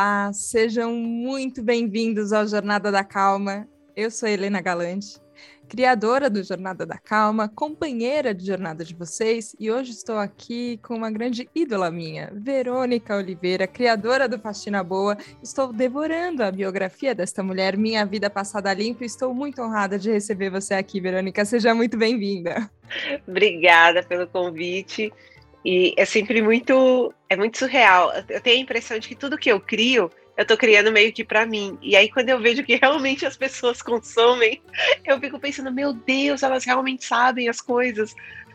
Olá, sejam muito bem-vindos ao Jornada da Calma. Eu sou Helena Galante, criadora do Jornada da Calma, companheira de jornada de vocês, e hoje estou aqui com uma grande ídola minha, Verônica Oliveira, criadora do Faxina Boa. Estou devorando a biografia desta mulher, Minha Vida Passada Limpa, e estou muito honrada de receber você aqui, Verônica. Seja muito bem-vinda. Obrigada pelo convite. E é sempre muito, é muito surreal. Eu tenho a impressão de que tudo que eu crio, eu tô criando meio que para mim. E aí quando eu vejo que realmente as pessoas consomem, eu fico pensando, meu Deus, elas realmente sabem as coisas.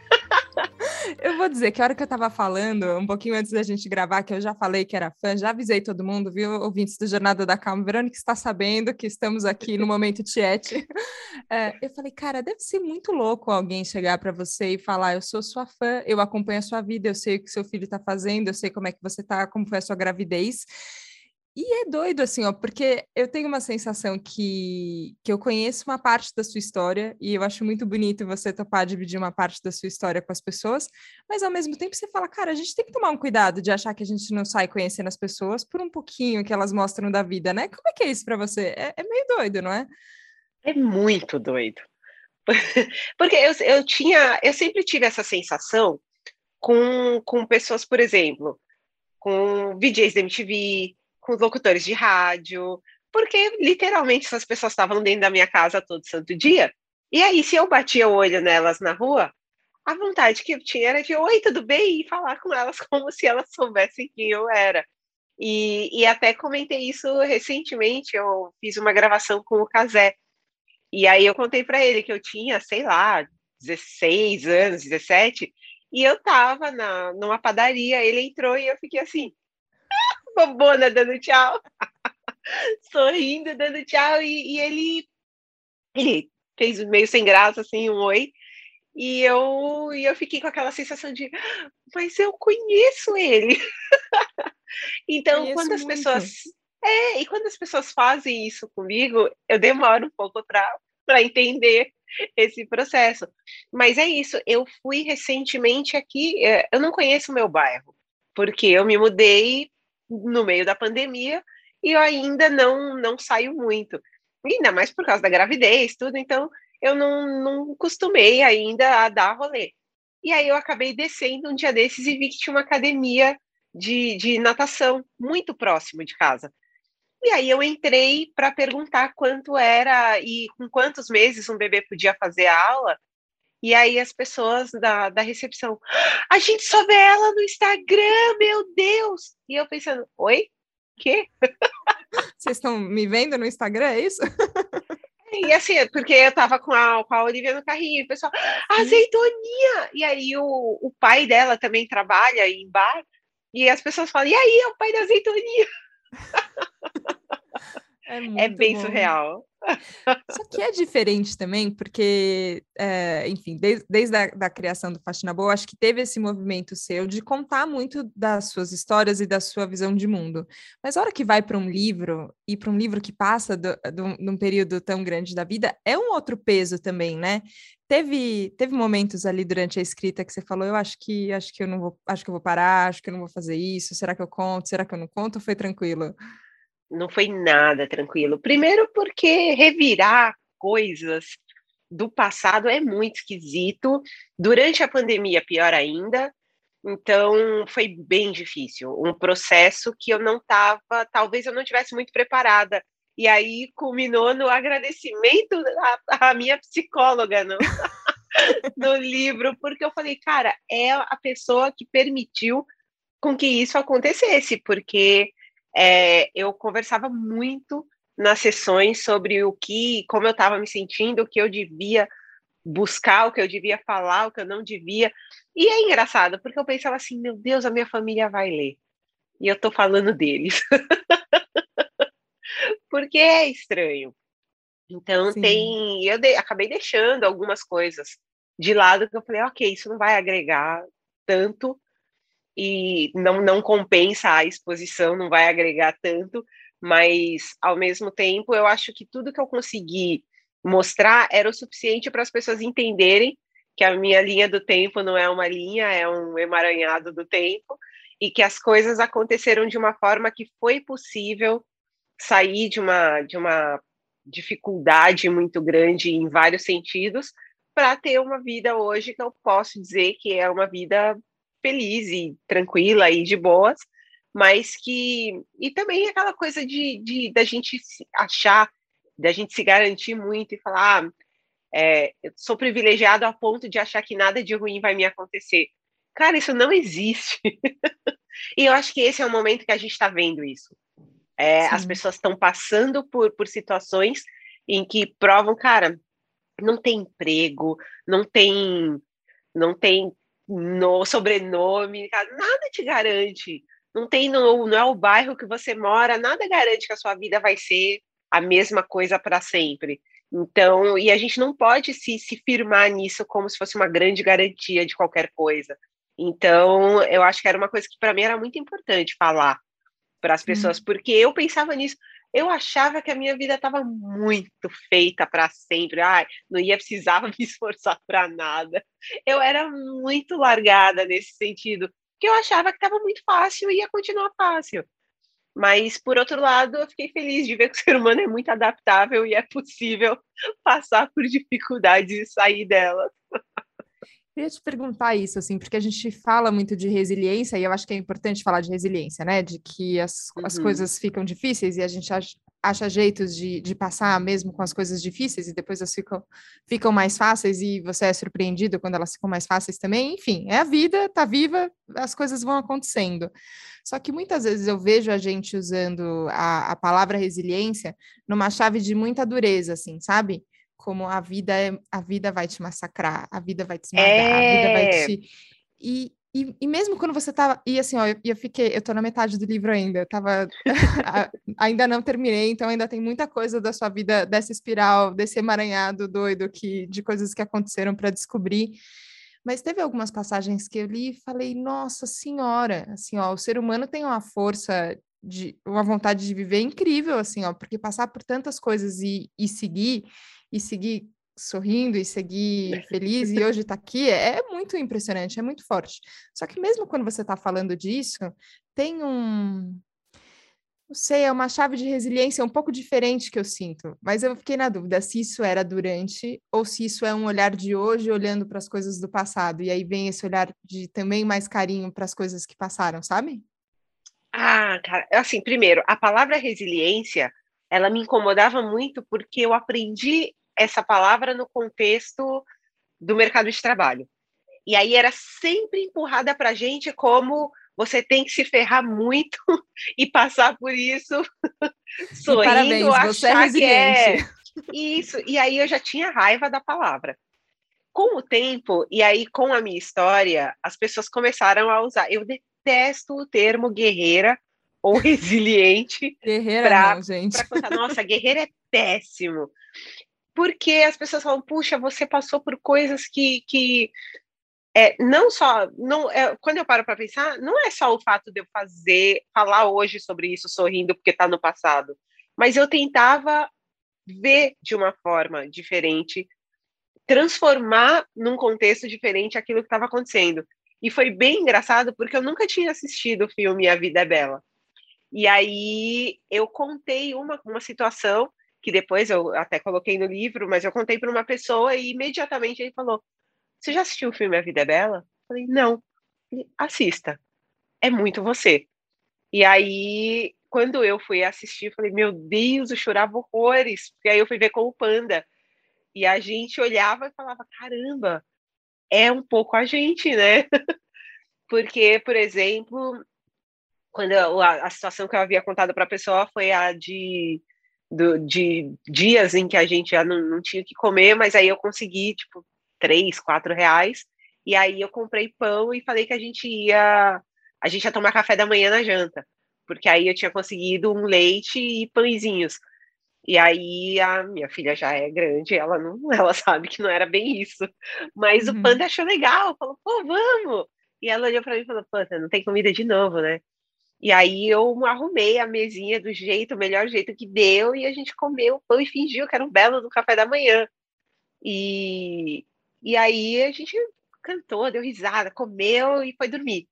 eu vou dizer que a hora que eu tava falando, um pouquinho antes da gente gravar, que eu já falei que era fã, já avisei todo mundo, viu, ouvintes do Jornada da Calma, Verônica está sabendo que estamos aqui no momento chat. É, eu falei, cara, deve ser muito louco alguém chegar para você e falar, eu sou sua fã, eu acompanho a sua vida, eu sei o que seu filho está fazendo, eu sei como é que você tá, como foi a sua gravidez. E é doido, assim, ó, porque eu tenho uma sensação que, que eu conheço uma parte da sua história e eu acho muito bonito você topar dividir uma parte da sua história com as pessoas, mas ao mesmo tempo você fala, cara, a gente tem que tomar um cuidado de achar que a gente não sai conhecendo as pessoas por um pouquinho que elas mostram da vida, né? Como é que é isso para você? É, é, meio doido, não é? É muito doido. Porque eu, eu tinha, eu sempre tive essa sensação com, com pessoas, por exemplo, com VJs da MTV, com os locutores de rádio, porque literalmente essas pessoas estavam dentro da minha casa todo santo dia. E aí, se eu batia o olho nelas na rua, a vontade que eu tinha era de oi, tudo bem? E falar com elas como se elas soubessem quem eu era. E, e até comentei isso recentemente, eu fiz uma gravação com o Casé. E aí eu contei para ele que eu tinha, sei lá, 16 anos, 17, e eu tava na, numa padaria, ele entrou e eu fiquei assim, bobona dando tchau, sorrindo, dando tchau, e, e, ele, ele fez meio sem graça, assim, um oi, e eu, e eu fiquei com aquela sensação de, mas eu conheço ele. então, conheço quando as muito. pessoas. É, e quando as pessoas fazem isso comigo, eu demoro um pouco para entender esse processo. Mas é isso, eu fui recentemente aqui, é, eu não conheço o meu bairro, porque eu me mudei no meio da pandemia e eu ainda não, não saio muito. Ainda mais por causa da gravidez, tudo, então eu não, não costumei ainda a dar rolê. E aí eu acabei descendo um dia desses e vi que tinha uma academia de, de natação muito próximo de casa. E aí eu entrei para perguntar quanto era e com quantos meses um bebê podia fazer a aula. E aí as pessoas da, da recepção, a gente só vê ela no Instagram, meu Deus! E eu pensando, oi? Quê? Vocês estão me vendo no Instagram, é isso? E assim, porque eu tava com a, com a Olivia no carrinho, e o pessoal, azeitoninha! E aí o, o pai dela também trabalha em bar, e as pessoas falam, e aí, é o pai da azeitoninha? É, é bem bom. surreal. Só que é diferente também, porque, é, enfim, desde, desde a da criação do Faxina Boa, acho que teve esse movimento seu de contar muito das suas histórias e da sua visão de mundo. Mas a hora que vai para um livro, e para um livro que passa de um período tão grande da vida, é um outro peso também, né? Teve, teve momentos ali durante a escrita que você falou, eu acho que acho que eu não vou, acho que eu vou parar, acho que eu não vou fazer isso, será que eu conto, será que eu não conto, ou foi tranquilo? Não foi nada tranquilo. Primeiro, porque revirar coisas do passado é muito esquisito. Durante a pandemia, pior ainda. Então, foi bem difícil. Um processo que eu não estava, talvez eu não tivesse muito preparada. E aí culminou no agradecimento à, à minha psicóloga no, no livro, porque eu falei, cara, é a pessoa que permitiu com que isso acontecesse, porque é, eu conversava muito nas sessões sobre o que, como eu estava me sentindo, o que eu devia buscar, o que eu devia falar, o que eu não devia. E é engraçado, porque eu pensava assim, meu Deus, a minha família vai ler. E eu estou falando deles. porque é estranho. Então Sim. tem, eu de, acabei deixando algumas coisas de lado que eu falei, ok, isso não vai agregar tanto e não, não compensa a exposição, não vai agregar tanto, mas ao mesmo tempo eu acho que tudo que eu consegui mostrar era o suficiente para as pessoas entenderem que a minha linha do tempo não é uma linha, é um emaranhado do tempo, e que as coisas aconteceram de uma forma que foi possível sair de uma, de uma dificuldade muito grande em vários sentidos para ter uma vida hoje que eu posso dizer que é uma vida feliz e tranquila e de boas, mas que e também aquela coisa de, de da gente achar, da gente se garantir muito e falar, ah, é, eu sou privilegiado a ponto de achar que nada de ruim vai me acontecer. Cara, isso não existe. e eu acho que esse é o momento que a gente está vendo isso. É, as pessoas estão passando por, por situações em que provam, cara, não tem emprego, não tem, não tem no sobrenome, nada te garante. Não tem no, não é o bairro que você mora, nada garante que a sua vida vai ser a mesma coisa para sempre. Então, e a gente não pode se, se firmar nisso como se fosse uma grande garantia de qualquer coisa. Então, eu acho que era uma coisa que para mim era muito importante falar para as pessoas, hum. porque eu pensava nisso. Eu achava que a minha vida estava muito feita para sempre. Ai, não ia precisar me esforçar para nada. Eu era muito largada nesse sentido, que eu achava que estava muito fácil e ia continuar fácil. Mas, por outro lado, eu fiquei feliz de ver que o ser humano é muito adaptável e é possível passar por dificuldades e sair delas. Queria te perguntar isso, assim, porque a gente fala muito de resiliência, e eu acho que é importante falar de resiliência, né? De que as, uhum. as coisas ficam difíceis e a gente acha, acha jeitos de, de passar mesmo com as coisas difíceis, e depois elas ficam, ficam mais fáceis, e você é surpreendido quando elas ficam mais fáceis também. Enfim, é a vida, tá viva, as coisas vão acontecendo. Só que muitas vezes eu vejo a gente usando a, a palavra resiliência numa chave de muita dureza, assim, sabe? Como a vida é, a vida vai te massacrar, a vida vai te esmagar, é... a vida vai te e, e, e, mesmo quando você tava e assim, ó, eu, eu fiquei, eu tô na metade do livro ainda, eu tava ainda não terminei, então ainda tem muita coisa da sua vida dessa espiral, desse emaranhado doido que de coisas que aconteceram para descobrir. Mas teve algumas passagens que eu li e falei, nossa senhora, assim, ó, o ser humano tem uma força de uma vontade de viver incrível, assim, ó, porque passar por tantas coisas e, e seguir e seguir sorrindo e seguir feliz e hoje está aqui é, é muito impressionante, é muito forte. Só que mesmo quando você está falando disso, tem um, não sei, é uma chave de resiliência um pouco diferente que eu sinto, mas eu fiquei na dúvida se isso era durante ou se isso é um olhar de hoje olhando para as coisas do passado, e aí vem esse olhar de também mais carinho para as coisas que passaram, sabe? Ah, cara, assim, primeiro, a palavra resiliência, ela me incomodava muito porque eu aprendi essa palavra no contexto do mercado de trabalho. E aí era sempre empurrada para a gente como você tem que se ferrar muito e passar por isso sorrindo, parabéns, achar você é que é isso. E aí eu já tinha raiva da palavra. Com o tempo, e aí com a minha história, as pessoas começaram a usar. Eu detesto o termo guerreira ou resiliente. Guerreira pra, não, gente. Contar. Nossa, guerreira é péssimo porque as pessoas falam, puxa, você passou por coisas que, que é, não só, não, é, quando eu paro para pensar, não é só o fato de eu fazer, falar hoje sobre isso sorrindo porque está no passado, mas eu tentava ver de uma forma diferente, transformar num contexto diferente aquilo que estava acontecendo. E foi bem engraçado porque eu nunca tinha assistido o filme A Vida é Bela. E aí eu contei uma, uma situação que depois eu até coloquei no livro, mas eu contei para uma pessoa e imediatamente ele falou: Você já assistiu o filme A Vida é Bela? Eu falei: Não. Assista. É muito você. E aí, quando eu fui assistir, falei: Meu Deus, eu chorava horrores. E aí eu fui ver com o Panda. E a gente olhava e falava: Caramba, é um pouco a gente, né? Porque, por exemplo, quando a, a situação que eu havia contado para a pessoa foi a de do, de dias em que a gente já não, não tinha que comer, mas aí eu consegui, tipo, três, quatro reais, e aí eu comprei pão e falei que a gente ia, a gente ia tomar café da manhã na janta, porque aí eu tinha conseguido um leite e pãezinhos. E aí a minha filha já é grande, ela não, ela sabe que não era bem isso. Mas uhum. o Panda achou legal, falou, pô, vamos! E ela olhou para mim e falou, Panda, não tem comida de novo, né? E aí eu arrumei a mesinha do jeito, o melhor jeito que deu, e a gente comeu o pão e fingiu que era um belo do café da manhã. E, e aí a gente cantou, deu risada, comeu e foi dormir.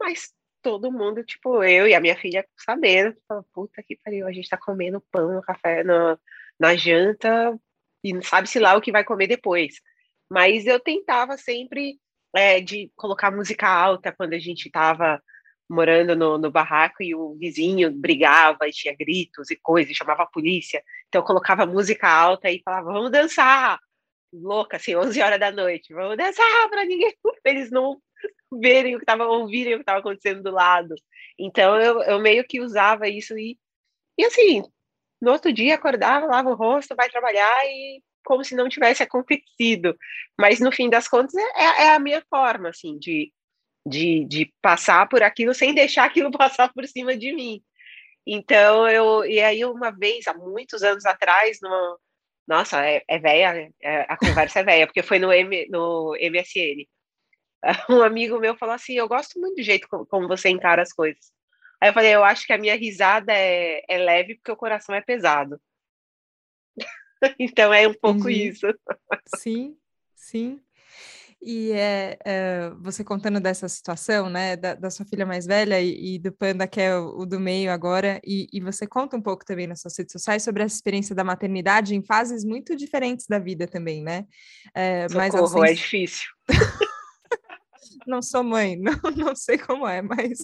Mas todo mundo, tipo, eu e a minha filha sabendo, puta que pariu, a gente tá comendo pão, café na, na janta e não sabe-se lá o que vai comer depois. Mas eu tentava sempre é, de colocar música alta quando a gente tava morando no, no, barraco e o vizinho brigava e tinha gritos e coisas, e chamava a polícia. Então eu colocava música alta e falava, vamos dançar! Louca, assim, 11 horas da noite, vamos dançar para ninguém, eles não verem o que estava, ouvirem o que estava acontecendo do lado. Então eu, eu meio que usava isso e, e assim, no outro dia acordava, lava o rosto, vai trabalhar e como se não tivesse acontecido. Mas no fim das contas é, é a minha forma, assim, de de, de passar por aquilo sem deixar aquilo passar por cima de mim. Então, eu, e aí uma vez, há muitos anos atrás, numa, nossa, é, é velha, é, a conversa é velha, porque foi no, M, no MSN. Um amigo meu falou assim: Eu gosto muito do jeito como, como você encara as coisas. Aí eu falei: Eu acho que a minha risada é, é leve porque o coração é pesado. então é um pouco Entendi. isso. Sim, sim. E é, é, você contando dessa situação, né, da, da sua filha mais velha e, e, do Panda, que é o, o do meio agora, e, e, você conta um pouco também nas suas redes sociais sobre essa experiência da maternidade em fases muito diferentes da vida também, né? É, Socorro, mas, assim, é difícil. não sou mãe, não, não sei como é, mas,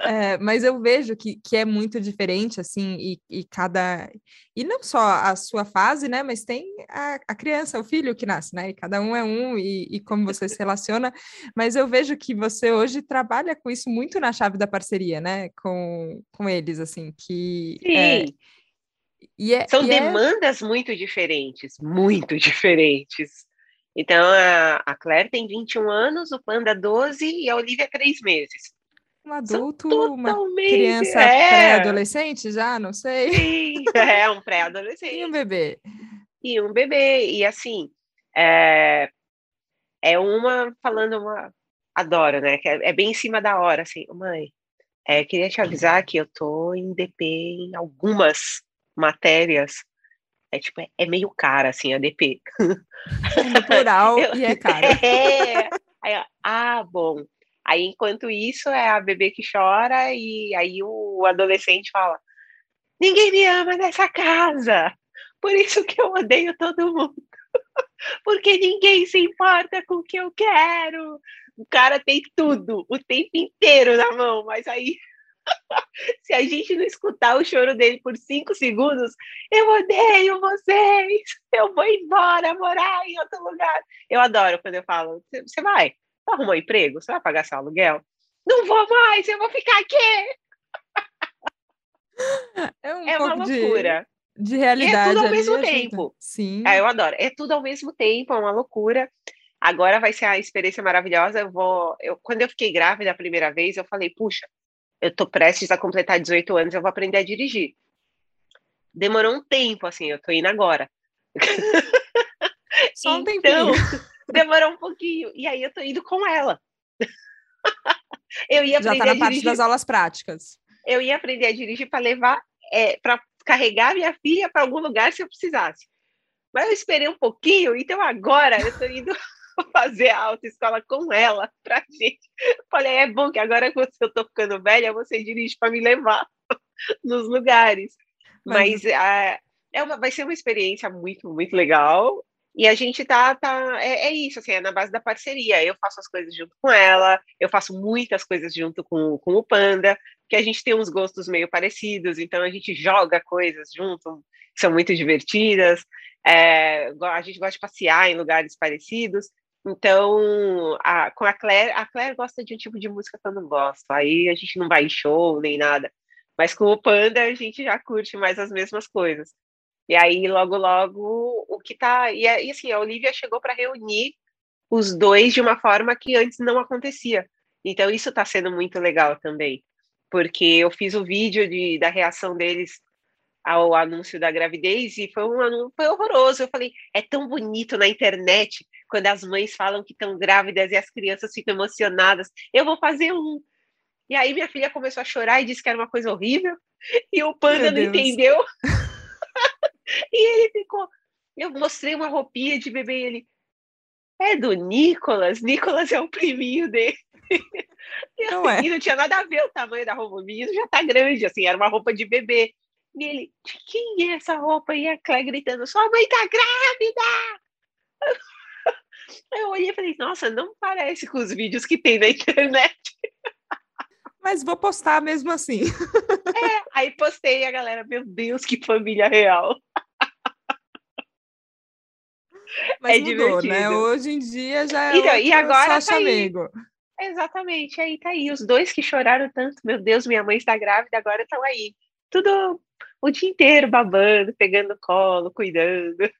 é, mas eu vejo que, que é muito diferente, assim, e, e cada. E não só a sua fase, né? Mas tem a, a criança, o filho que nasce, né? E cada um é um, e, e como você se relaciona. Mas eu vejo que você hoje trabalha com isso muito na chave da parceria, né? Com, com eles, assim, que. É, Sim. É, São é demandas é... muito diferentes, muito diferentes. Então, a, a Claire tem 21 anos, o Panda 12 e a Olivia 3 meses. Um adulto, uma criança é. pré-adolescente já, não sei. Sim, é um pré-adolescente. e um bebê. E um bebê. E assim, é, é uma falando uma. Adoro, né? É, é bem em cima da hora, assim, mãe. É, queria te avisar que eu tô em DP em algumas matérias é tipo, é, é meio cara, assim, a DP. No plural eu, e é cara. É. Aí, ah, bom. Aí, enquanto isso, é a bebê que chora e aí o adolescente fala: Ninguém me ama nessa casa. Por isso que eu odeio todo mundo. Porque ninguém se importa com o que eu quero. O cara tem tudo, o tempo inteiro na mão, mas aí Se a gente não escutar o choro dele por cinco segundos, eu odeio vocês, eu vou embora morar em outro lugar. Eu adoro quando eu falo: você vai? Você arrumou um emprego? Você vai pagar seu aluguel? Não vou mais, eu vou ficar aqui. É, um é uma loucura. De, de realidade. É tudo ao mesmo tempo. Sim. É, eu adoro. É tudo ao mesmo tempo, é uma loucura. Agora vai ser a experiência maravilhosa. Eu vou. Eu, quando eu fiquei grávida a primeira vez, eu falei, puxa, eu tô prestes a completar 18 anos, eu vou aprender a dirigir. Demorou um tempo, assim, eu tô indo agora. Só um então, demorou um pouquinho. E aí eu tô indo com ela. eu ia aprender Já tá na parte das aulas práticas. Eu ia aprender a dirigir para levar, é, para carregar minha filha para algum lugar se eu precisasse. Mas eu esperei um pouquinho, então agora eu tô indo fazer a autoescola com ela pra gente. Falei, é bom que agora que eu tô ficando velha, você dirige para me levar nos lugares. Mas, Mas a, é uma, vai ser uma experiência muito, muito legal. E a gente tá, tá é, é, isso, assim, é na base da parceria. Eu faço as coisas junto com ela, eu faço muitas coisas junto com, com o Panda, que a gente tem uns gostos meio parecidos, então a gente joga coisas junto, que são muito divertidas. É, a gente gosta de passear em lugares parecidos. Então, a, com a Claire, a Claire gosta de um tipo de música que eu não gosto. Aí a gente não vai em show nem nada. Mas com o Panda a gente já curte mais as mesmas coisas. E aí, logo, logo, o que tá. E, e assim, a Olivia chegou para reunir os dois de uma forma que antes não acontecia. Então, isso está sendo muito legal também. Porque eu fiz o vídeo de, da reação deles ao anúncio da gravidez e foi um foi horroroso. Eu falei, é tão bonito na internet quando as mães falam que estão grávidas e as crianças ficam emocionadas. Eu vou fazer um. E aí minha filha começou a chorar e disse que era uma coisa horrível. E o panda não entendeu. e ele ficou. Eu mostrei uma roupinha de bebê e ele. É do Nicolas. Nicolas é o priminho dele. Não é. E não tinha nada a ver o tamanho da roupa. O menino já tá grande, assim, era uma roupa de bebê. E ele, de quem é essa roupa? E a Claire gritando, sua mãe tá grávida! Eu olhei e falei, nossa, não parece com os vídeos que tem na internet. Mas vou postar mesmo assim. É, aí postei e a galera, meu Deus, que família real. Mas é mudou, né? divertido. né? Hoje em dia já é então, e agora tá amigo. Exatamente, aí tá aí. Os dois que choraram tanto, meu Deus, minha mãe está grávida, agora estão aí. Tudo o dia inteiro babando, pegando colo, cuidando.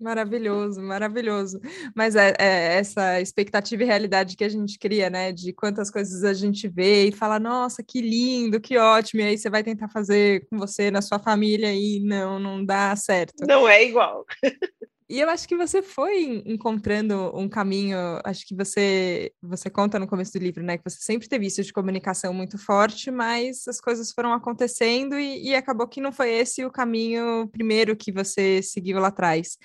Maravilhoso, maravilhoso. Mas é, é, essa expectativa e realidade que a gente cria, né? De quantas coisas a gente vê e fala, nossa, que lindo, que ótimo. E aí você vai tentar fazer com você, na sua família, e não, não dá certo. Não é igual. E eu acho que você foi encontrando um caminho, acho que você você conta no começo do livro, né, que você sempre teve isso de comunicação muito forte, mas as coisas foram acontecendo e, e acabou que não foi esse o caminho primeiro que você seguiu lá atrás.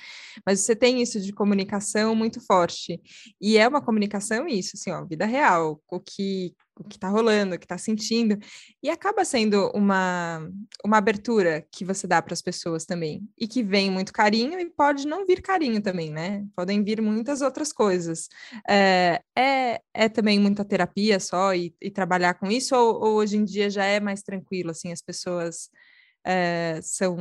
Mas você tem isso de comunicação muito forte. E é uma comunicação isso, assim, ó, vida real, o que o que está rolando, o que está sentindo, e acaba sendo uma, uma abertura que você dá para as pessoas também, e que vem muito carinho e pode não vir carinho também, né? Podem vir muitas outras coisas. É, é, é também muita terapia só e, e trabalhar com isso, ou, ou, hoje em dia já é mais tranquilo, assim, as pessoas é, são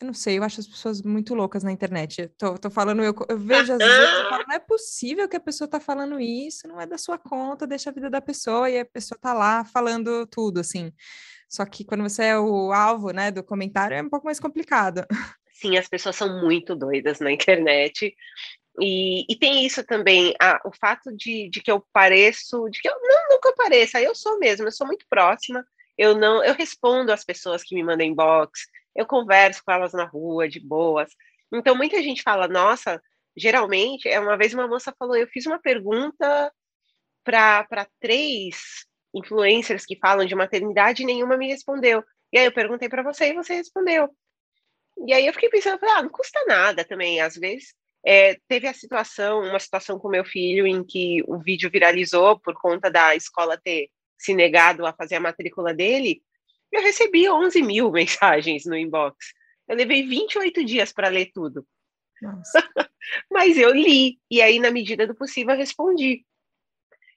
eu não sei, eu acho as pessoas muito loucas na internet. Eu tô, tô falando, eu, eu vejo às vezes, eu falo, não é possível que a pessoa tá falando isso, não é da sua conta, deixa a vida da pessoa, e a pessoa tá lá falando tudo, assim. Só que quando você é o alvo, né, do comentário, é um pouco mais complicado. Sim, as pessoas são muito doidas na internet. E, e tem isso também, a, o fato de, de que eu pareço, de que eu não, nunca pareça, eu sou mesmo, eu sou muito próxima, eu não, eu respondo às pessoas que me mandam inbox, eu converso com elas na rua, de boas. Então, muita gente fala, nossa, geralmente, é uma vez uma moça falou, eu fiz uma pergunta para três influencers que falam de maternidade e nenhuma me respondeu. E aí eu perguntei para você e você respondeu. E aí eu fiquei pensando, ah, não custa nada também, às vezes. É, teve a situação, uma situação com meu filho em que o vídeo viralizou por conta da escola ter se negado a fazer a matrícula dele, eu recebi 11 mil mensagens no inbox. Eu levei 28 dias para ler tudo. Mas eu li, e aí, na medida do possível, eu respondi.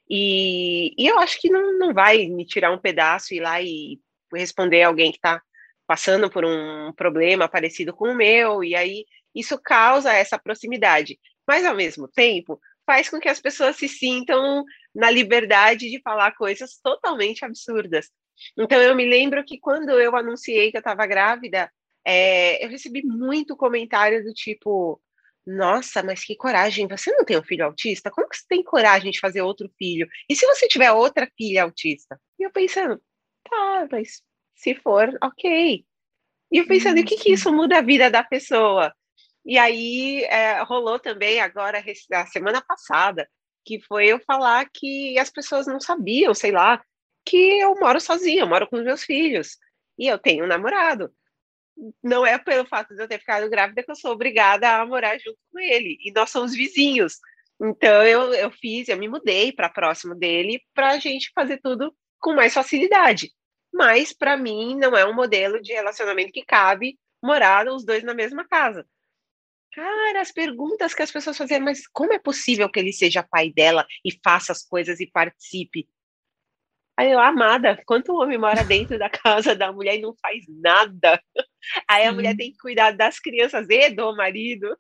E, e eu acho que não, não vai me tirar um pedaço e ir lá e responder alguém que está passando por um problema parecido com o meu, e aí isso causa essa proximidade. Mas, ao mesmo tempo, faz com que as pessoas se sintam na liberdade de falar coisas totalmente absurdas. Então, eu me lembro que quando eu anunciei que eu estava grávida, é, eu recebi muito comentário do tipo: Nossa, mas que coragem, você não tem um filho autista? Como que você tem coragem de fazer outro filho? E se você tiver outra filha autista? E eu pensando: Tá, mas se for, ok. E eu pensando: o que, que isso muda a vida da pessoa? E aí é, rolou também agora, a semana passada, que foi eu falar que as pessoas não sabiam, sei lá, que eu moro sozinha, eu moro com os meus filhos e eu tenho um namorado. Não é pelo fato de eu ter ficado grávida que eu sou obrigada a morar junto com ele. E nós somos vizinhos. Então eu, eu fiz, eu me mudei para próximo dele para a gente fazer tudo com mais facilidade. Mas para mim não é um modelo de relacionamento que cabe morar os dois na mesma casa. Cara, as perguntas que as pessoas faziam, mas como é possível que ele seja pai dela e faça as coisas e participe? Aí eu, amada, quanto homem mora dentro da casa da mulher e não faz nada? Aí a mulher tem que cuidar das crianças e do marido.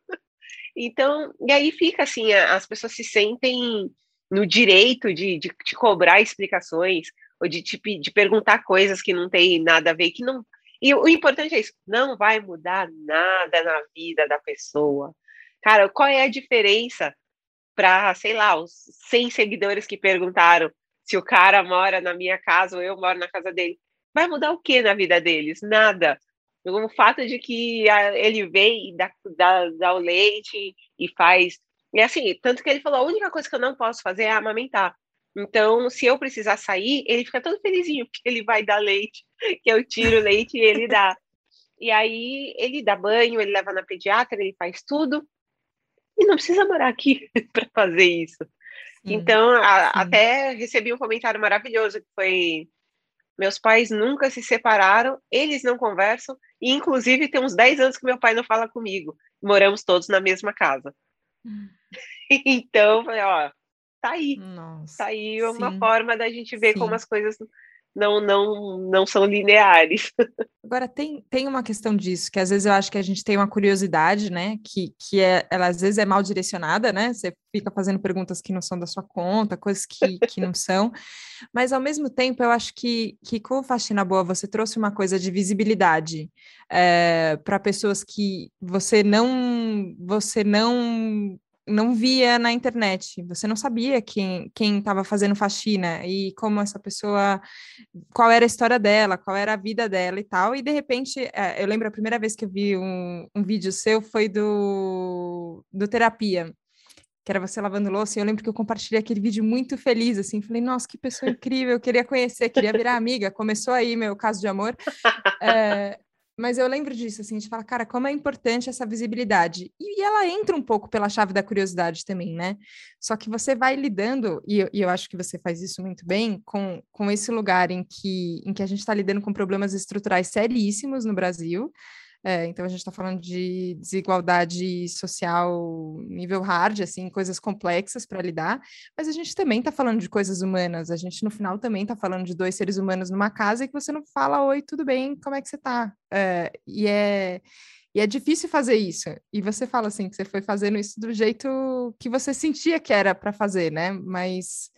Então, e aí fica assim, as pessoas se sentem no direito de, de, de cobrar explicações ou de, de, de perguntar coisas que não tem nada a ver, que não. E o importante é isso, não vai mudar nada na vida da pessoa. Cara, qual é a diferença para, sei lá, os 100 seguidores que perguntaram se o cara mora na minha casa ou eu moro na casa dele. Vai mudar o que na vida deles? Nada. O fato de que ele vem e dá, dá, dá o leite e faz. E assim, tanto que ele falou: a única coisa que eu não posso fazer é amamentar. Então, se eu precisar sair, ele fica todo felizinho, porque ele vai dar leite, que eu tiro o leite e ele dá. E aí ele dá banho, ele leva na pediatra, ele faz tudo. E não precisa morar aqui para fazer isso. Sim, então, a, sim. até recebi um comentário maravilhoso que foi meus pais nunca se separaram, eles não conversam, e inclusive tem uns 10 anos que meu pai não fala comigo. Moramos todos na mesma casa. Hum. então, falei, ó, tá aí. Nossa, tá aí uma sim, forma da gente ver como as coisas não, não, não são lineares. Agora, tem, tem uma questão disso, que às vezes eu acho que a gente tem uma curiosidade, né, que, que é, ela às vezes é mal direcionada, né, você fica fazendo perguntas que não são da sua conta, coisas que, que não são, mas ao mesmo tempo eu acho que, que com o Faxina Boa você trouxe uma coisa de visibilidade é, eh, para pessoas que você não, você não não via na internet, você não sabia quem quem estava fazendo faxina e como essa pessoa, qual era a história dela, qual era a vida dela e tal. E de repente, é, eu lembro a primeira vez que eu vi um, um vídeo seu foi do, do terapia, que era você lavando louça. E eu lembro que eu compartilhei aquele vídeo muito feliz, assim, falei, nossa, que pessoa incrível, eu queria conhecer, queria virar amiga. Começou aí meu caso de amor. É, mas eu lembro disso, assim, de falar, cara, como é importante essa visibilidade. E, ela entra um pouco pela chave da curiosidade também, né? Só que você vai lidando, e eu, e eu acho que você faz isso muito bem, com, com esse lugar em que, em que a gente está lidando com problemas estruturais seríssimos no Brasil, é, então a gente está falando de desigualdade social nível hard, assim, coisas complexas para lidar, mas a gente também está falando de coisas humanas. A gente no final também está falando de dois seres humanos numa casa e que você não fala oi, tudo bem, como é que você está? É, e é e é difícil fazer isso. E você fala assim que você foi fazendo isso do jeito que você sentia que era para fazer, né? Mas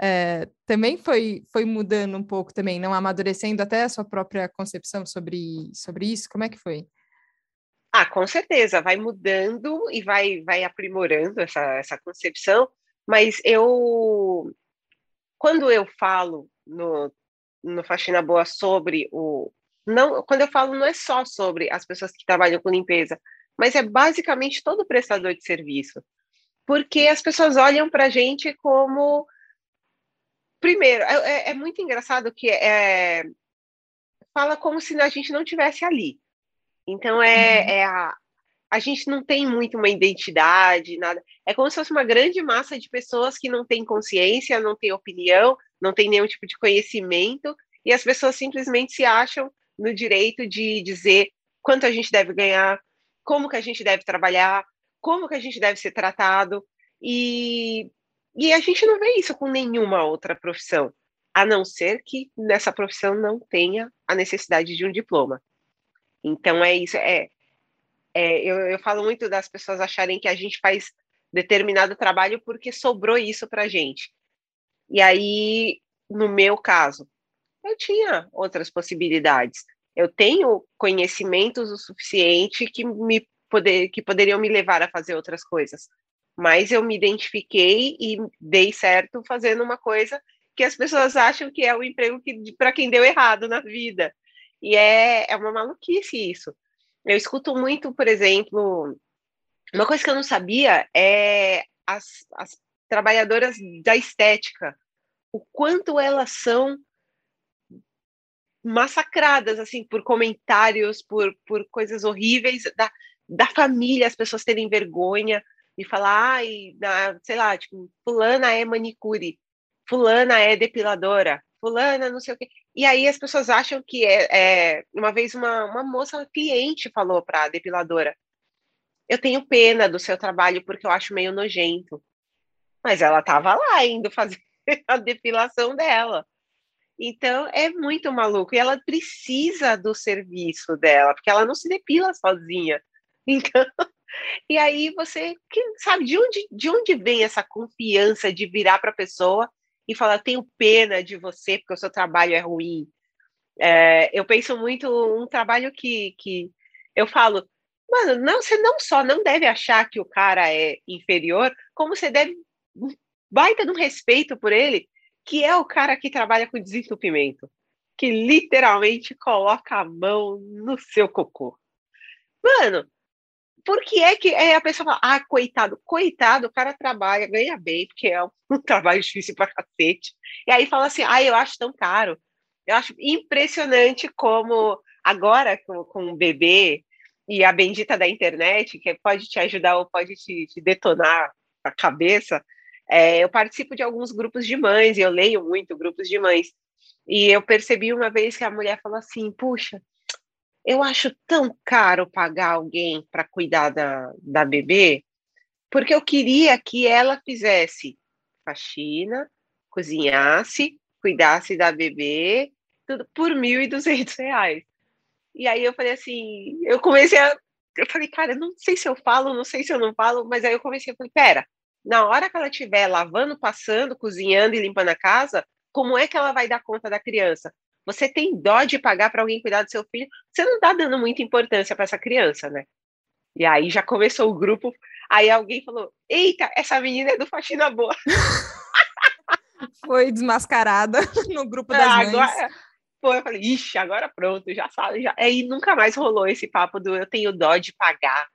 é, também foi, foi mudando um pouco também, não amadurecendo até a sua própria concepção sobre, sobre isso? Como é que foi? Ah, com certeza, vai mudando e vai, vai aprimorando essa, essa concepção, mas eu, quando eu falo no, no Faxina Boa sobre o. Não, quando eu falo, não é só sobre as pessoas que trabalham com limpeza, mas é basicamente todo prestador de serviço. Porque as pessoas olham para a gente como Primeiro, é, é, é muito engraçado que é, fala como se a gente não tivesse ali. Então é, uhum. é a, a gente não tem muito uma identidade, nada. É como se fosse uma grande massa de pessoas que não tem consciência, não tem opinião, não tem nenhum tipo de conhecimento, e as pessoas simplesmente se acham no direito de dizer quanto a gente deve ganhar, como que a gente deve trabalhar, como que a gente deve ser tratado. E e a gente não vê isso com nenhuma outra profissão, a não ser que nessa profissão não tenha a necessidade de um diploma. Então é isso, é, é eu, eu falo muito das pessoas acharem que a gente faz determinado trabalho porque sobrou isso para gente. E aí, no meu caso, eu tinha outras possibilidades. Eu tenho conhecimentos o suficiente que me poder, que poderiam me levar a fazer outras coisas mas eu me identifiquei e dei certo fazendo uma coisa que as pessoas acham que é o emprego que para quem deu errado na vida. E é, é uma maluquice isso. Eu escuto muito, por exemplo, uma coisa que eu não sabia é as, as trabalhadoras da estética, o quanto elas são massacradas assim por comentários, por, por coisas horríveis da, da família, as pessoas terem vergonha, e falar, ai, sei lá, tipo, fulana é manicure, fulana é depiladora, fulana não sei o quê. E aí as pessoas acham que é, é uma vez uma, uma moça uma cliente falou para a depiladora, eu tenho pena do seu trabalho porque eu acho meio nojento. Mas ela estava lá indo fazer a depilação dela. Então é muito maluco. E ela precisa do serviço dela, porque ela não se depila sozinha. Então e aí você, sabe, de onde, de onde vem essa confiança de virar para a pessoa e falar, tenho pena de você porque o seu trabalho é ruim? É, eu penso muito um trabalho que, que eu falo, mano, não, você não só não deve achar que o cara é inferior, como você deve baita de um respeito por ele, que é o cara que trabalha com desentupimento, que literalmente coloca a mão no seu cocô. Mano, por que é que é, a pessoa fala, ah, coitado, coitado, o cara trabalha, ganha bem, porque é um, trabalho difícil pra cacete. E aí fala assim, ah, eu acho tão caro. Eu acho impressionante como agora com, com o bebê e a bendita da internet, que pode te ajudar ou pode te, te detonar a cabeça, É, eu participo de alguns grupos de mães, e eu leio muito grupos de mães. E eu percebi uma vez que a mulher falou assim: puxa, eu acho tão caro pagar alguém para cuidar da, da bebê, porque eu queria que ela fizesse faxina, cozinhasse, cuidasse da bebê, tudo por R$ 1.200. E aí eu falei assim, eu comecei a. Eu falei, cara, não sei se eu falo, não sei se eu não falo, mas aí eu comecei a falar, pera, na hora que ela estiver lavando, passando, cozinhando e limpando a casa, como é que ela vai dar conta da criança? Você tem dó de pagar para alguém cuidar do seu filho? Você não está dando muita importância para essa criança, né? E aí já começou o grupo. Aí alguém falou: Eita, essa menina é do Faxina Boa. Foi desmascarada no grupo das mães. Agora, foi, eu falei, ixi, agora pronto, já sabe, já. Aí nunca mais rolou esse papo do eu tenho dó de pagar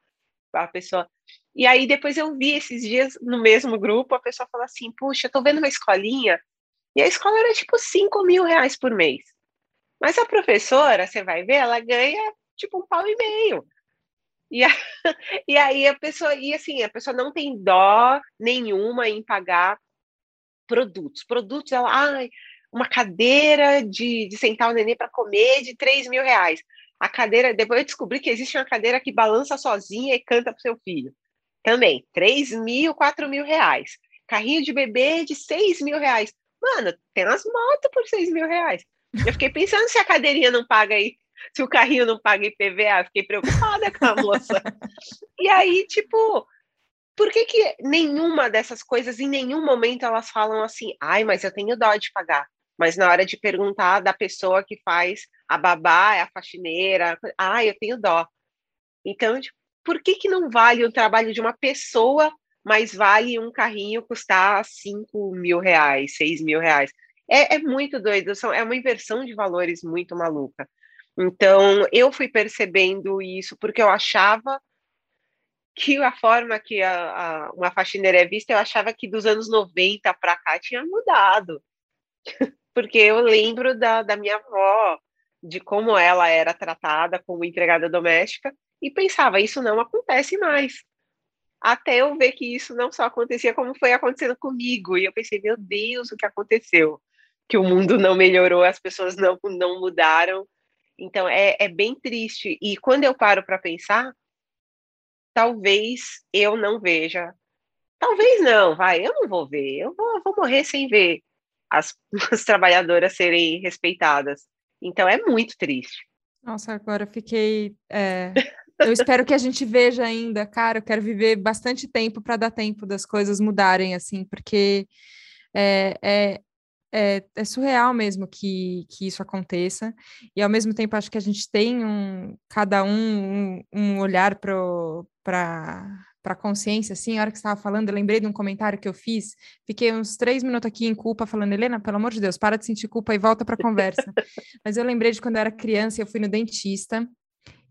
a pessoa. E aí depois eu vi esses dias no mesmo grupo, a pessoa falou assim, puxa, eu tô vendo uma escolinha, e a escola era tipo 5 mil reais por mês. Mas a professora, você vai ver, ela ganha tipo um pau e meio. E, a, e aí a pessoa, e assim, a pessoa não tem dó nenhuma em pagar produtos. Produtos, ela, ai, uma cadeira de, de sentar o neném para comer de 3 mil reais. A cadeira, depois eu descobri que existe uma cadeira que balança sozinha e canta para seu filho. Também, 3 mil, 4 mil reais. Carrinho de bebê de 6 mil reais. Mano, tem umas motos por 6 mil reais. Eu fiquei pensando se a cadeirinha não paga aí, se o carrinho não paga IPVA. Fiquei preocupada com a moça. e aí, tipo, por que, que nenhuma dessas coisas, em nenhum momento, elas falam assim, ai, mas eu tenho dó de pagar mas na hora de perguntar da pessoa que faz a babá, é a faxineira, ah, eu tenho dó. Então, tipo, por que, que não vale o trabalho de uma pessoa, mas vale um carrinho custar 5 mil reais, 6 mil reais? É, é muito doido, é uma inversão de valores muito maluca. Então, eu fui percebendo isso porque eu achava que a forma que a, a, uma faxineira é vista, eu achava que dos anos 90 para cá tinha mudado porque eu lembro da, da minha avó, de como ela era tratada como empregada doméstica, e pensava, isso não acontece mais. Até eu ver que isso não só acontecia, como foi acontecendo comigo. E eu pensei, meu Deus, o que aconteceu? Que o mundo não melhorou, as pessoas não, não mudaram. Então, é, é bem triste. E quando eu paro para pensar, talvez eu não veja. Talvez não, vai, eu não vou ver. Eu vou, vou morrer sem ver as, as trabalhadoras serem respeitadas. Então é muito triste. Nossa, agora fiquei. É... Eu espero que a gente veja ainda, cara. Eu quero viver bastante tempo para dar tempo das coisas mudarem, assim, porque é, é, é, é, surreal mesmo que, que isso aconteça. E ao mesmo tempo acho que a gente tem um, cada um, um, um olhar para para a consciência, assim, a hora que você estava falando, eu lembrei de um comentário que eu fiz, fiquei uns três minutos aqui em culpa, falando, Helena, pelo amor de Deus, para de sentir culpa e volta para a conversa. Mas eu lembrei de quando eu era criança, eu fui no dentista,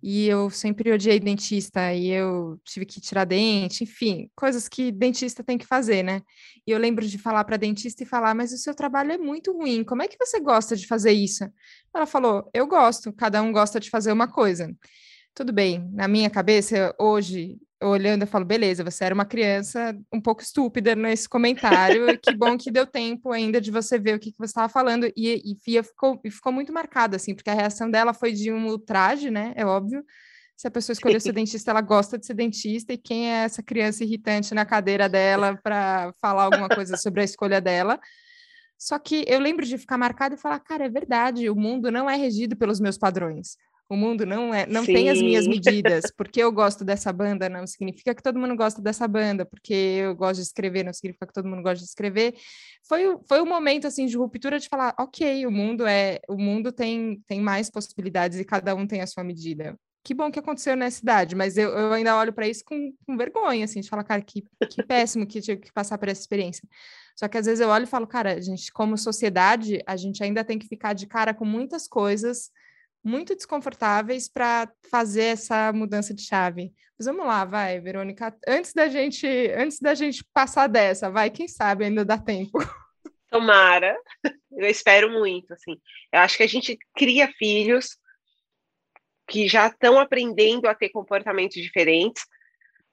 e eu sempre odiei dentista, e eu tive que tirar dente, enfim, coisas que dentista tem que fazer, né? E eu lembro de falar para dentista e falar, mas o seu trabalho é muito ruim, como é que você gosta de fazer isso? Ela falou, eu gosto, cada um gosta de fazer uma coisa. Tudo bem, na minha cabeça, hoje, olhando, eu falo, beleza, você era uma criança um pouco estúpida nesse comentário, que bom que deu tempo ainda de você ver o que, que você estava falando, e, e Fia ficou, e ficou muito marcada, assim, porque a reação dela foi de um ultraje, né, é óbvio, se a pessoa escolheu ser dentista, ela gosta de ser dentista, e quem é essa criança irritante na cadeira dela para falar alguma coisa sobre a escolha dela, só que eu lembro de ficar marcada e falar, cara, é verdade, o mundo não é regido pelos meus padrões. O mundo não é, não Sim. tem as minhas medidas. Porque eu gosto dessa banda não significa que todo mundo gosta dessa banda. Porque eu gosto de escrever não significa que todo mundo gosta de escrever. Foi, foi um momento assim de ruptura de falar, ok, o mundo é, o mundo tem tem mais possibilidades e cada um tem a sua medida. Que bom que aconteceu nessa idade, mas eu, eu ainda olho para isso com, com, vergonha, assim, de falar, cara, que, que péssimo que tive que passar por essa experiência. Só que às vezes eu olho e falo, cara, a gente, como sociedade, a gente ainda tem que ficar de cara com muitas coisas muito desconfortáveis para fazer essa mudança de chave. Mas vamos lá, vai, Verônica, antes da gente, antes da gente passar dessa, vai, quem sabe ainda dá tempo. Tomara. Eu espero muito, assim. Eu acho que a gente cria filhos que já estão aprendendo a ter comportamentos diferentes,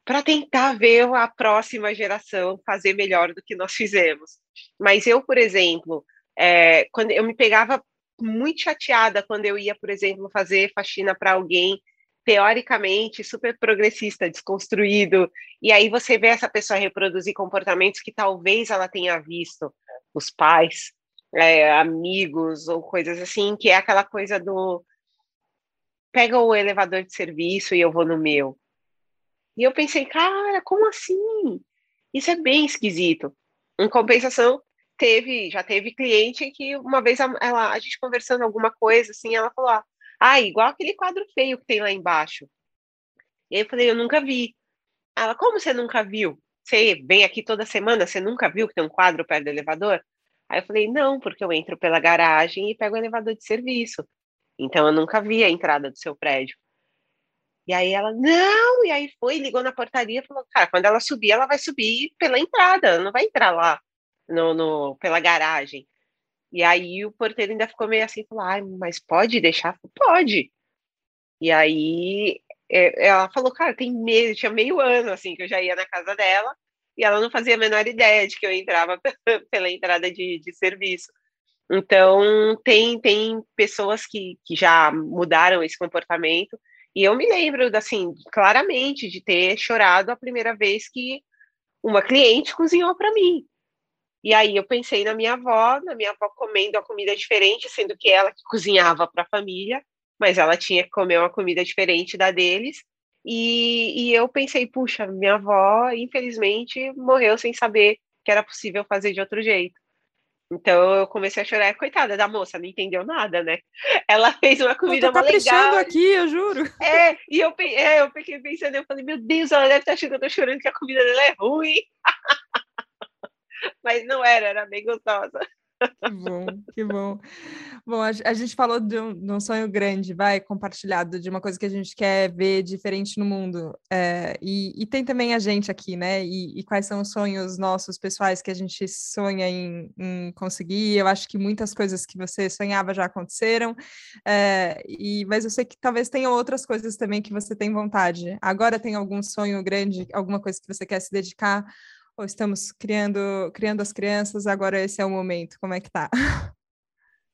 para tentar ver a próxima geração fazer melhor do que nós fizemos. Mas eu, por exemplo, é, quando eu me pegava muito chateada quando eu ia, por exemplo, fazer faxina para alguém teoricamente super progressista, desconstruído, e aí você vê essa pessoa reproduzir comportamentos que talvez ela tenha visto os pais, é, amigos ou coisas assim, que é aquela coisa do pega o elevador de serviço e eu vou no meu. E eu pensei, cara, como assim? Isso é bem esquisito. Em compensação, teve, já teve cliente que uma vez ela, a gente conversando alguma coisa assim, ela falou: ah, ah, igual aquele quadro feio que tem lá embaixo. E aí eu falei, eu nunca vi. Ela, como você nunca viu? Você vem aqui toda semana, você nunca viu que tem um quadro perto do elevador? Aí eu falei, não, porque eu entro pela garagem e pego o elevador de serviço. Então eu nunca vi a entrada do seu prédio. E aí ela, não, e aí foi, ligou na portaria falou, cara, quando ela subir, ela vai subir pela entrada, não vai entrar lá no, no, pela garagem. E aí o porteiro ainda ficou meio assim, falou, ah, mas pode deixar? Pode. E aí é, ela falou, cara, tem meio, tinha meio ano assim que eu já ia na casa dela e ela não fazia a menor ideia de que eu entrava pela entrada de, de serviço. Então tem tem pessoas que, que já mudaram esse comportamento e eu me lembro assim claramente de ter chorado a primeira vez que uma cliente cozinhou para mim. E aí eu pensei na minha avó, na minha avó comendo a comida diferente, sendo que ela que cozinhava para a família, mas ela tinha que comer uma comida diferente da deles. E, e eu pensei, puxa, minha avó, infelizmente, morreu sem saber que era possível fazer de outro jeito. Então eu comecei a chorar, coitada da moça, não entendeu nada, né? Ela fez uma comida eu tô legal. aqui, eu juro. É, e eu, é, eu fiquei pensando, eu falei, meu Deus, ela deve estar achando que eu tô chorando que a comida dela é ruim. mas não era, era bem gostosa. Que bom, que bom. Bom, a, a gente falou de um, de um, sonho grande, vai, compartilhado, de uma coisa que a gente quer ver diferente no mundo. É, e, e, tem também a gente aqui, né? E, e, quais são os sonhos nossos pessoais que a gente sonha em, em conseguir? Eu acho que muitas coisas que você sonhava já aconteceram, é, e, mas eu sei que talvez tenha outras coisas também que você tem vontade. Agora tem algum sonho grande, alguma coisa que você quer se dedicar? Ou estamos criando, criando as crianças, agora esse é o momento? Como é que tá?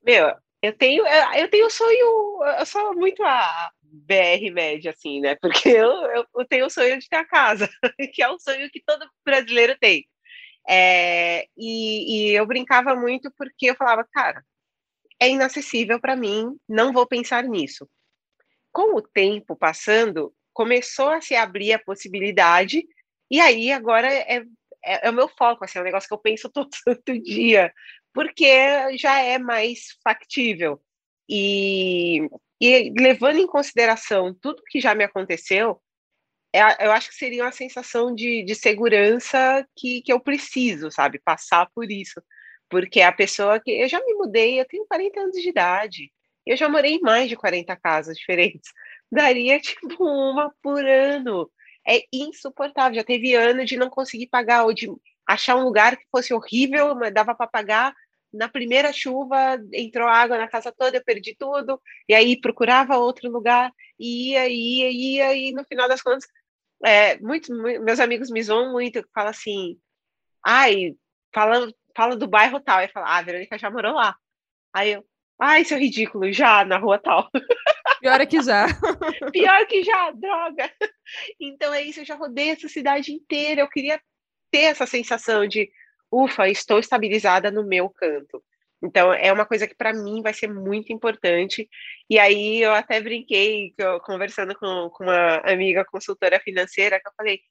Meu, eu tenho, eu tenho sonho, eu sou muito a BR média, assim, né? Porque eu, eu, tenho o sonho de ter a casa, que é um sonho que todo brasileiro tem. É, e, e eu brincava muito porque eu falava, cara, é inacessível para mim, não vou pensar nisso. Com o tempo passando, começou a se abrir a possibilidade, e aí agora é é, é, o meu foco, assim, é um negócio que eu penso todo santo dia, porque já é mais factível. E, e levando em consideração tudo que já me aconteceu, é, eu acho que seria uma sensação de, de segurança que, que eu preciso, sabe? Passar por isso. Porque a pessoa que. Eu já me mudei, eu tenho 40 anos de idade. Eu já morei em mais de 40 casas diferentes. Daria, tipo, uma por ano é insuportável. Já teve ano de não conseguir pagar ou de achar um lugar que fosse horrível, mas dava para pagar. Na primeira chuva entrou água na casa toda, eu perdi tudo, e aí procurava outro lugar, ia, ia, ia, e no final das contas, é, muitos meus amigos me zoam muito, falam assim, ai, fala, fala do bairro tal, aí fala, ah, a Verônica já morou lá. Aí eu, ai, seu ridículo, já na rua tal. Pior é que já. Pior que já, droga. Então é isso, eu já rodei essa cidade inteira. Eu queria ter essa sensação de, ufa, estou estabilizada no meu canto. Então é uma coisa que para mim vai ser muito importante. E aí eu até brinquei, eu, conversando com, com uma amiga consultora financeira, que eu falei,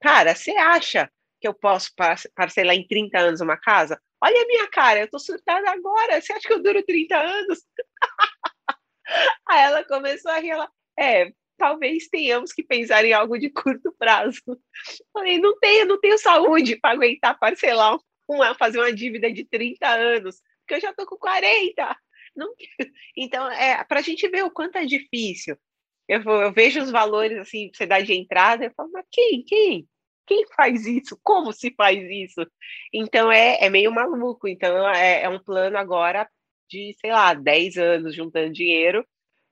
cara, você acha que eu posso parcelar em 30 anos uma casa? Olha a minha cara, eu tô surtada agora. Você acha que eu duro 30 anos? Aí ela começou a rir, ela, é, talvez tenhamos que pensar em algo de curto prazo. Falei, não tenho, não tenho saúde para aguentar parcelar uma, fazer uma dívida de 30 anos, porque eu já tô com 40. Não... Então, é, para a gente ver o quanto é difícil. Eu, eu vejo os valores assim, você dá de entrada, eu falo, mas quem? Quem? Quem faz isso? Como se faz isso? Então é, é meio maluco. Então é, é um plano agora de, sei lá, 10 anos juntando dinheiro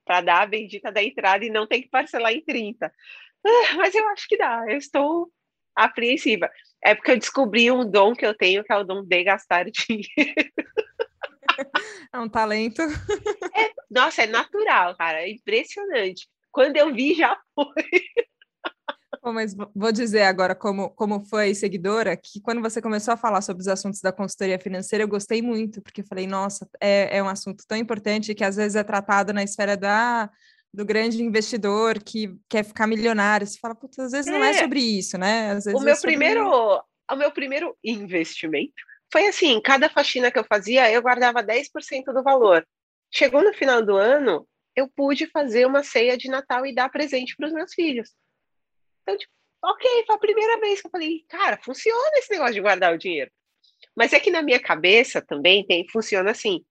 para dar a bendita da entrada e não tem que parcelar em 30. ah, mas eu acho que dá, eu estou apreensiva. É porque eu descobri um dom que eu tenho, que é o dom de gastar dinheiro. É um talento. É, nossa, é natural, cara, é impressionante. Quando eu vi, já foi. Bom, mas vou dizer agora como, como foi seguidora, que quando você começou a falar sobre os assuntos da consultoria financeira, eu gostei muito, porque eu falei, nossa, é, é um assunto tão importante que às vezes é tratado na esfera da, do grande investidor que quer ficar milionário. Você fala, putz, às vezes é. não é sobre isso, né? Às vezes o meu é sobre... primeiro, o meu primeiro investimento foi assim, cada faxina que eu fazia, eu guardava 10% do valor. Chegou no final do ano, eu pude fazer uma ceia de Natal e dar presente para os meus filhos. Então, tipo, ok, foi a primeira vez que eu falei, cara, funciona esse negócio de guardar o dinheiro. Mas é que na minha cabeça também tem, funciona assim.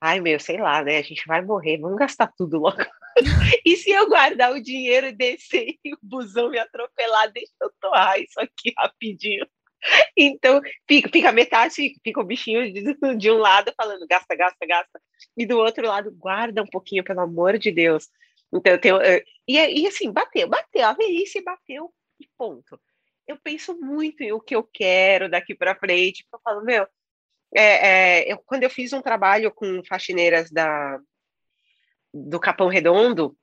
Ai, meu, sei lá, né? A gente vai morrer, vamos gastar tudo logo. e se eu guardar o dinheiro e descer e o busão me atropelar, deixa eu torrar isso aqui rapidinho. Então, fica, fica metade, fica o bichinho de, de, um lado falando gasta, gasta, gasta, e do outro lado, guarda um pouquinho, pelo amor de Deus. Então, eu tenho, e, e assim, bateu, bateu, a velhice bateu, e ponto. Eu penso muito em o que eu quero daqui para frente, eu falo, meu, é, é, eu, quando eu fiz um trabalho com faxineiras da, do Capão Redondo,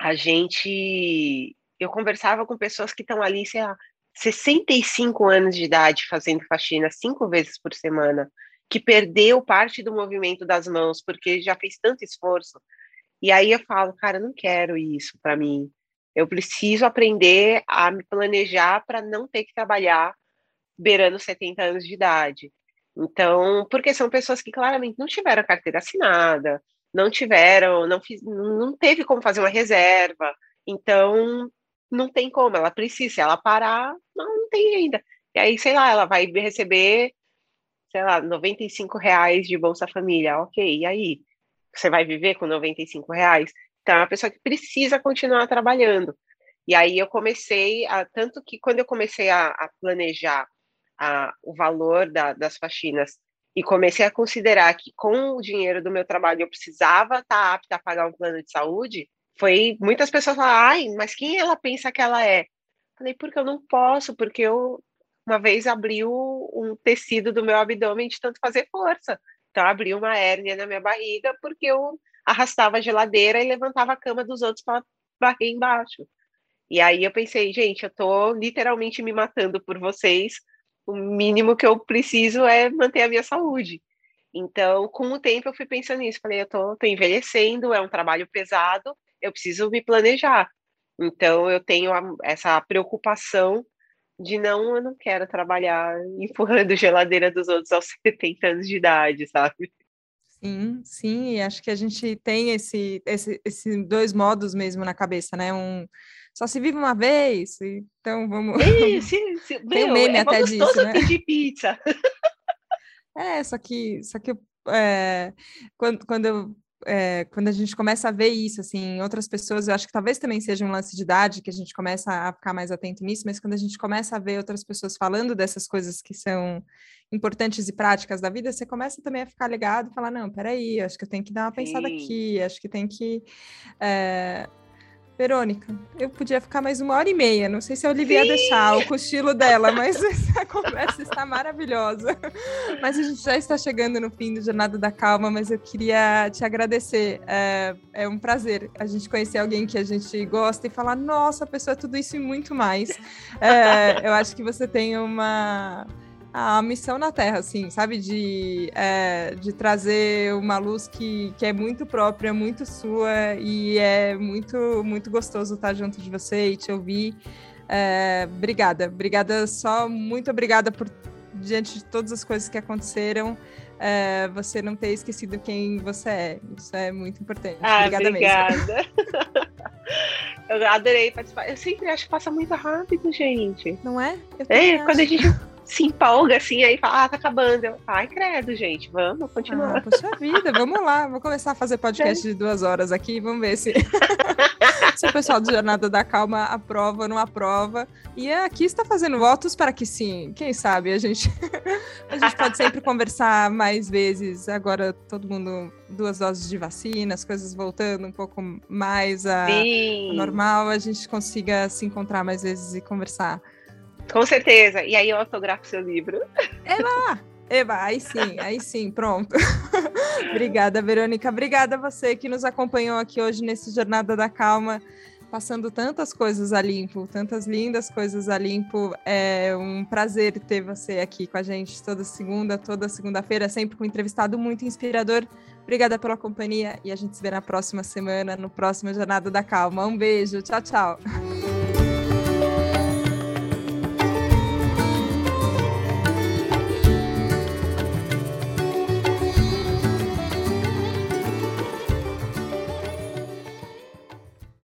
a gente, eu conversava com pessoas que estão ali, sei lá, 65 anos de idade fazendo faxina cinco vezes por semana, que perdeu parte do movimento das mãos porque já fez tanto esforço. E aí eu falo, cara, eu não quero isso para mim. Eu preciso aprender a me planejar para não ter que trabalhar beirando 70 anos de idade. Então, porque são pessoas que claramente não tiveram carteira assinada, não tiveram, não fiz, não teve como fazer uma reserva. Então, não tem como, ela precisa, se ela parar, não, não tem ainda. E aí, sei lá, ela vai receber, sei lá, 95 reais de Bolsa Família, ok, e aí? Você vai viver com 95 reais? Então, é uma pessoa que precisa continuar trabalhando. E aí eu comecei, a, tanto que quando eu comecei a, a planejar a, o valor da, das faxinas e comecei a considerar que com o dinheiro do meu trabalho eu precisava estar tá apta a pagar um plano de saúde, foi muitas pessoas falaram, ai, mas quem ela pensa que ela é? Falei, porque eu não posso, porque eu uma vez abriu um tecido do meu abdômen de tanto fazer força. Então abriu uma hérnia na minha barriga porque eu arrastava a geladeira e levantava a cama dos outros para varrer embaixo. E aí eu pensei, gente, eu tô literalmente me matando por vocês. O mínimo que eu preciso é manter a minha saúde. Então, com o tempo, eu fui pensando nisso. Falei, eu tô, tô envelhecendo, é um trabalho pesado, eu preciso me planejar. Então, eu tenho a, essa preocupação de não, eu não quero trabalhar empurrando geladeira dos outros aos 70 anos de idade, sabe? Sim, sim, e acho que a gente tem esse, esse, esse dois modos mesmo na cabeça, né? Um só se vive uma vez, então vamos. Sim. Tem um meme é até disso, né? pedir pizza. É, só que, só que é, quando, quando eu é, quando a gente começa a ver isso, assim, em outras pessoas, eu acho que talvez também seja um lance de idade, que a gente começa a ficar mais atento nisso, mas quando a gente começa a ver outras pessoas falando dessas coisas que são importantes e práticas da vida, você começa também a ficar ligado e falar, não, peraí, acho que eu tenho que dar uma pensada Sim. aqui, acho que tem que... É, Verônica, eu podia ficar mais uma hora e meia. Não sei se a Olivia ia deixar o cochilo dela, mas essa conversa está maravilhosa. Mas a gente já está chegando no fim do Jornada da Calma, mas eu queria te agradecer. É, é um prazer a gente conhecer alguém que a gente gosta e falar: nossa, a pessoa é tudo isso e muito mais. É, eu acho que você tem uma a missão na Terra, assim, sabe? De, é, de trazer uma luz que, que é muito própria, muito sua, e é muito, muito gostoso estar junto de você e te ouvir. É, obrigada, obrigada só, muito obrigada por, diante de todas as coisas que aconteceram, é, você não ter esquecido quem você é. Isso é muito importante. Ah, obrigada, obrigada. Eu adorei participar. Eu sempre acho que passa muito rápido, gente. Não é? É, quando a gente se empolga assim, aí fala, ah, tá acabando. Eu, Ai, credo, gente, vamos continuar. Ah, poxa vida, vamos lá, vou começar a fazer podcast é. de duas horas aqui, vamos ver se. se o pessoal do Jornada da Calma aprova ou não aprova. E aqui está fazendo votos para que sim. Quem sabe a gente, a gente pode sempre conversar mais vezes. Agora todo mundo, duas doses de vacina, as coisas voltando um pouco mais a, a normal, a gente consiga se encontrar mais vezes e conversar. Com certeza. E aí eu autografo seu livro. É lá! Eba, aí sim, aí sim, pronto. Obrigada, Verônica. Obrigada a você que nos acompanhou aqui hoje nesse Jornada da Calma, passando tantas coisas a limpo, tantas lindas coisas a limpo. É um prazer ter você aqui com a gente toda segunda, toda segunda-feira, sempre com um entrevistado muito inspirador. Obrigada pela companhia e a gente se vê na próxima semana, no próximo Jornada da Calma. Um beijo, tchau, tchau.